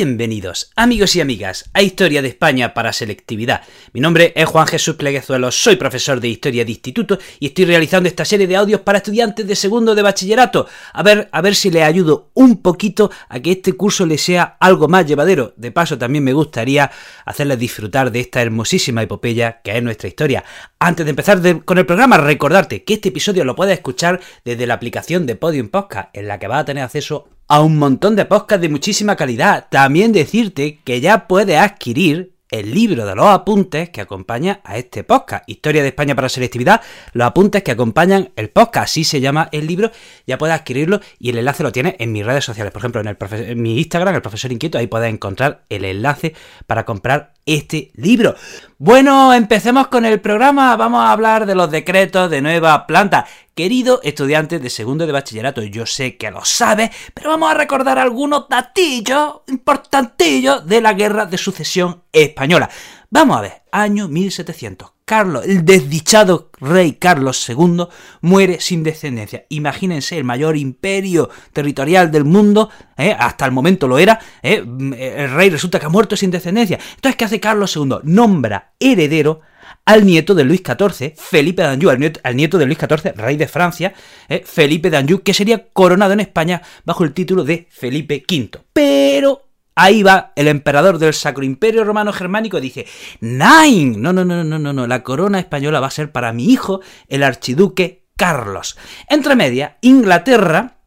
Bienvenidos, amigos y amigas, a Historia de España para Selectividad. Mi nombre es Juan Jesús Pleguezuelo, soy profesor de Historia de Instituto y estoy realizando esta serie de audios para estudiantes de segundo de bachillerato. A ver, a ver si les ayudo un poquito a que este curso les sea algo más llevadero. De paso, también me gustaría hacerles disfrutar de esta hermosísima epopeya que es nuestra historia. Antes de empezar con el programa, recordarte que este episodio lo puedes escuchar desde la aplicación de Podium Podcast, en la que vas a tener acceso a un montón de podcasts de muchísima calidad. También decirte que ya puedes adquirir el libro de los apuntes que acompaña a este podcast, Historia de España para Selectividad, los apuntes que acompañan el podcast, así se llama el libro, ya puedes adquirirlo y el enlace lo tienes en mis redes sociales, por ejemplo en, el en mi Instagram, el profesor inquieto, ahí puedes encontrar el enlace para comprar este libro. Bueno, empecemos con el programa. Vamos a hablar de los decretos de nueva planta. Querido estudiante de segundo de bachillerato, yo sé que lo sabes, pero vamos a recordar algunos datillos importantillos de la guerra de sucesión española. Vamos a ver, año 1700. Carlos, el desdichado rey Carlos II, muere sin descendencia. Imagínense el mayor imperio territorial del mundo, ¿eh? hasta el momento lo era, ¿eh? el rey resulta que ha muerto sin descendencia. Entonces, ¿qué hace Carlos II? Nombra heredero al nieto de Luis XIV, Felipe de Anjou, al nieto, de Luis XIV, rey de Francia, ¿eh? Felipe de Anjou, que sería coronado en España bajo el título de Felipe V. Pero Ahí va el emperador del Sacro Imperio Romano Germánico dice, ¡Nine! No, no, no, no, no, no, la corona española va a ser para mi hijo, el archiduque Carlos. Entre media, Inglaterra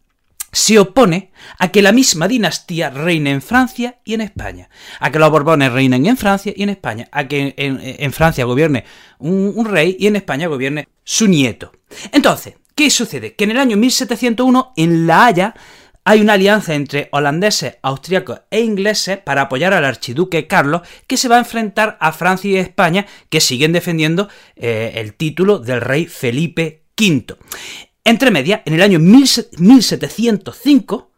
se opone a que la misma dinastía reine en Francia y en España, a que los Borbones reinen en Francia y en España, a que en, Francia gobierne un, rey y en España gobierne su nieto. Entonces, ¿qué sucede? Que en el año 1701, en La Haya, hay una alianza entre holandeses, austriacos e ingleses para apoyar al archiduque Carlos, que se va a enfrentar a Francia y España, que siguen defendiendo eh, el título del rey Felipe V. Entre medias, en el año 1705,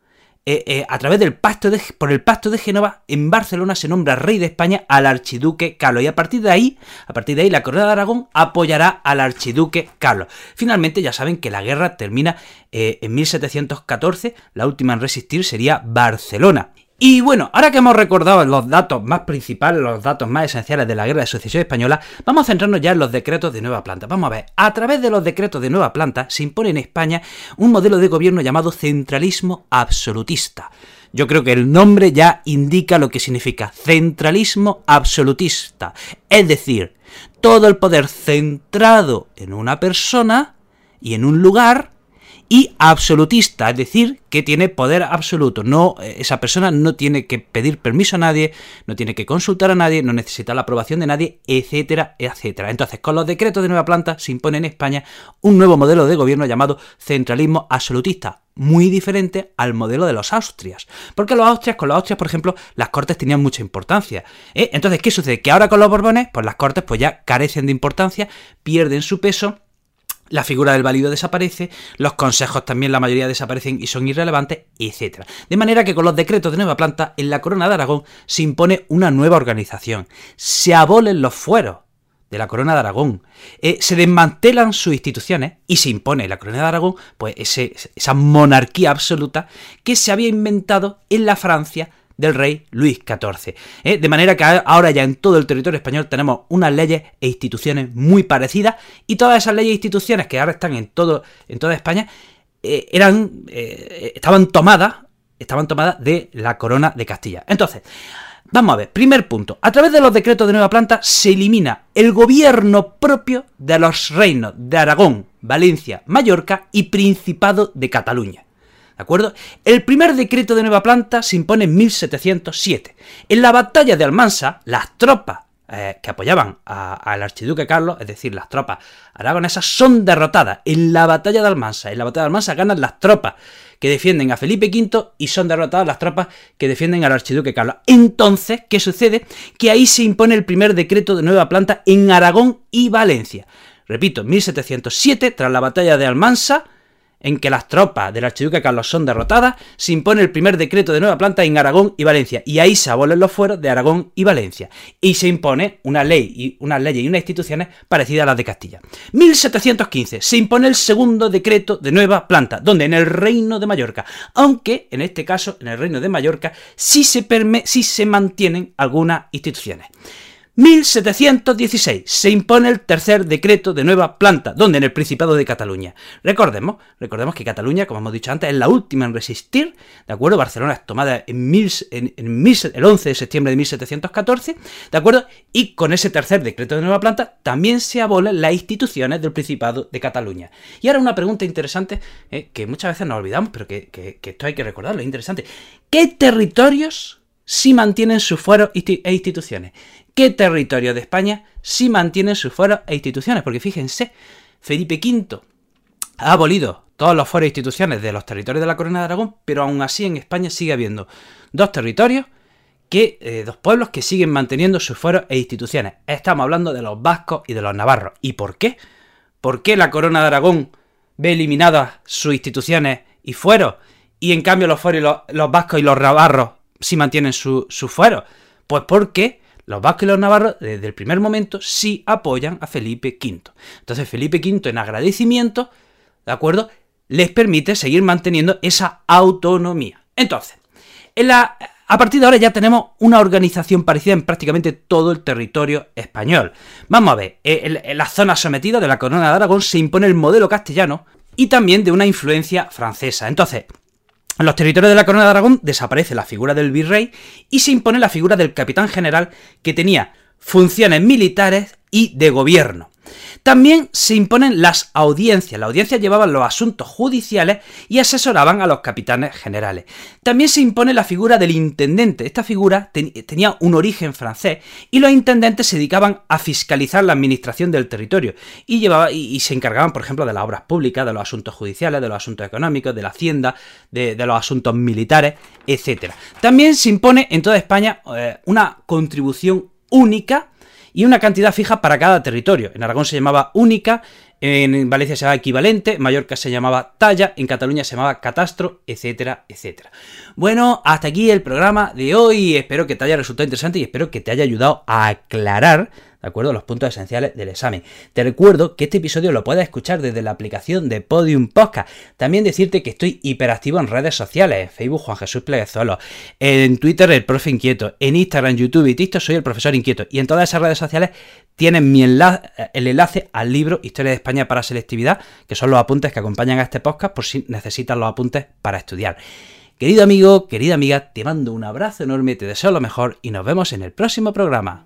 eh, eh, a través del pacto de, por el pacto de Génova, en Barcelona se nombra rey de España al archiduque Carlos. Y a partir de ahí, a partir de ahí, la corona de Aragón apoyará al archiduque Carlos. Finalmente, ya saben que la guerra termina eh, en 1714. La última en resistir sería Barcelona. Y bueno, ahora que hemos recordado los datos más principales, los datos más esenciales de la Guerra de Sucesión Española, vamos a centrarnos ya en los decretos de nueva planta. Vamos a ver, a través de los decretos de nueva planta se impone en España un modelo de gobierno llamado centralismo absolutista. Yo creo que el nombre ya indica lo que significa centralismo absolutista. Es decir, todo el poder centrado en una persona y en un lugar y absolutista, es decir, que tiene poder absoluto. No, esa persona no tiene que pedir permiso a nadie, no tiene que consultar a nadie, no necesita la aprobación de nadie, etcétera, etcétera. Entonces, con los decretos de nueva planta se impone en España un nuevo modelo de gobierno llamado centralismo absolutista, muy diferente al modelo de los Austrias. Porque los Austrias, con los Austrias, por ejemplo, las cortes tenían mucha importancia. ¿eh? Entonces, ¿qué sucede? Que ahora con los Borbones, pues las cortes pues ya carecen de importancia, pierden su peso la figura del válido desaparece, los consejos también la mayoría desaparecen y son irrelevantes, etc. De manera que con los decretos de nueva planta, en la corona de Aragón se impone una nueva organización. Se abolen los fueros de la corona de Aragón, eh, se desmantelan sus instituciones y se impone en la corona de Aragón pues esa monarquía absoluta que se había inventado en la Francia del rey Luis XIV. ¿eh? De manera que ahora ya en todo el territorio español tenemos unas leyes e instituciones muy parecidas y todas esas leyes e instituciones que ahora están en, todo, en toda España eh, eran, eh, estaban tomadas estaban tomadas de la corona de Castilla. Entonces, vamos a ver, primer punto, a través de los decretos de nueva planta se elimina el gobierno propio de los reinos de Aragón, Valencia, Mallorca y Principado de Cataluña. ¿De acuerdo? El primer decreto de nueva planta se impone en 1707. En la batalla de Almansa, las tropas eh, que apoyaban al archiduque Carlos, es decir, las tropas aragonesas, son derrotadas. En la batalla de Almansa, en la batalla de Almansa ganan las tropas que defienden a Felipe V y son derrotadas las tropas que defienden al archiduque Carlos. Entonces, ¿qué sucede? Que ahí se impone el primer decreto de nueva planta en Aragón y Valencia. Repito, 1707, tras la batalla de Almansa, en que las tropas del archiduque Carlos son derrotadas, se impone el primer decreto de nueva planta en Aragón y Valencia, y ahí se abolen los fueros de Aragón y Valencia, y se impone una ley y unas leyes y unas instituciones parecidas a las de Castilla. 1715 se impone el segundo decreto de nueva planta, donde en el Reino de Mallorca, aunque en este caso en el Reino de Mallorca sí se, sí se mantienen algunas instituciones. 1716 se impone el tercer decreto de nueva planta, donde en el Principado de Cataluña. Recordemos, recordemos que Cataluña, como hemos dicho antes, es la última en resistir, ¿de acuerdo? Barcelona es tomada en, el 11 de septiembre de 1714, ¿de acuerdo? Y con ese tercer decreto de nueva planta también se abolen las instituciones del Principado de Cataluña. Y ahora una pregunta interesante, eh, que muchas veces nos olvidamos, pero que, esto hay que recordarlo, es interesante. ¿Qué territorios sí mantienen sus fueros e instituciones? Qué territorio de España sí mantienen sus fueros e instituciones. Porque fíjense, Felipe V ha abolido todos los fueros e instituciones de los territorios de la Corona de Aragón, pero aún así en España sigue habiendo dos territorios, que, eh, dos pueblos que siguen manteniendo sus fueros e instituciones. Estamos hablando de los vascos y de los navarros. ¿Y por qué? ¿Por qué la Corona de Aragón ve eliminadas sus instituciones y fueros? Y en cambio los fueros los, vascos y los navarros sí mantienen sus su fueros. Pues porque los vascos y los navarros desde el primer momento sí apoyan a Felipe V. Entonces Felipe V en agradecimiento, ¿de acuerdo? Les permite seguir manteniendo esa autonomía. Entonces, a partir de ahora ya tenemos una organización parecida en prácticamente todo el territorio español. Vamos a ver, en, en la zona sometida de la corona de Aragón se impone el modelo castellano y también de una influencia francesa. Entonces, en los territorios de la Corona de Aragón desaparece la figura del virrey y se impone la figura del capitán general que tenía funciones militares y de gobierno. También se imponen las audiencias. Las audiencias llevaban los asuntos judiciales y asesoraban a los capitanes generales. También se impone la figura del intendente. Esta figura tenía un origen francés y los intendentes se dedicaban a fiscalizar la administración del territorio y, llevaba, y, se encargaban, por ejemplo, de las obras públicas, de los asuntos judiciales, de los asuntos económicos, de la hacienda, de, los asuntos militares, etc. También se impone en toda España eh, una contribución única y una cantidad fija para cada territorio. En Aragón se llamaba única, en Valencia se llamaba equivalente, en Mallorca se llamaba talla, en Cataluña se llamaba catastro, etcétera, etcétera. Bueno, hasta aquí el programa de hoy. Espero que te haya resultado interesante y espero que te haya ayudado a aclarar ¿de acuerdo? Los puntos esenciales del examen. Te recuerdo que este episodio lo puedes escuchar desde la aplicación de Podium Podcast. También decirte que estoy hiperactivo en redes sociales, Facebook Juan Jesús Pleguezuelo, en Twitter el profe inquieto, en Instagram, YouTube y TikTok soy el profesor inquieto. Y en todas esas redes sociales tienes mi enlace, el enlace al libro Historia de España para Selectividad, que son los apuntes que acompañan a este podcast por si necesitas los apuntes para estudiar. Querido amigo, querida amiga, te mando un abrazo enorme, te deseo lo mejor y nos vemos en el próximo programa.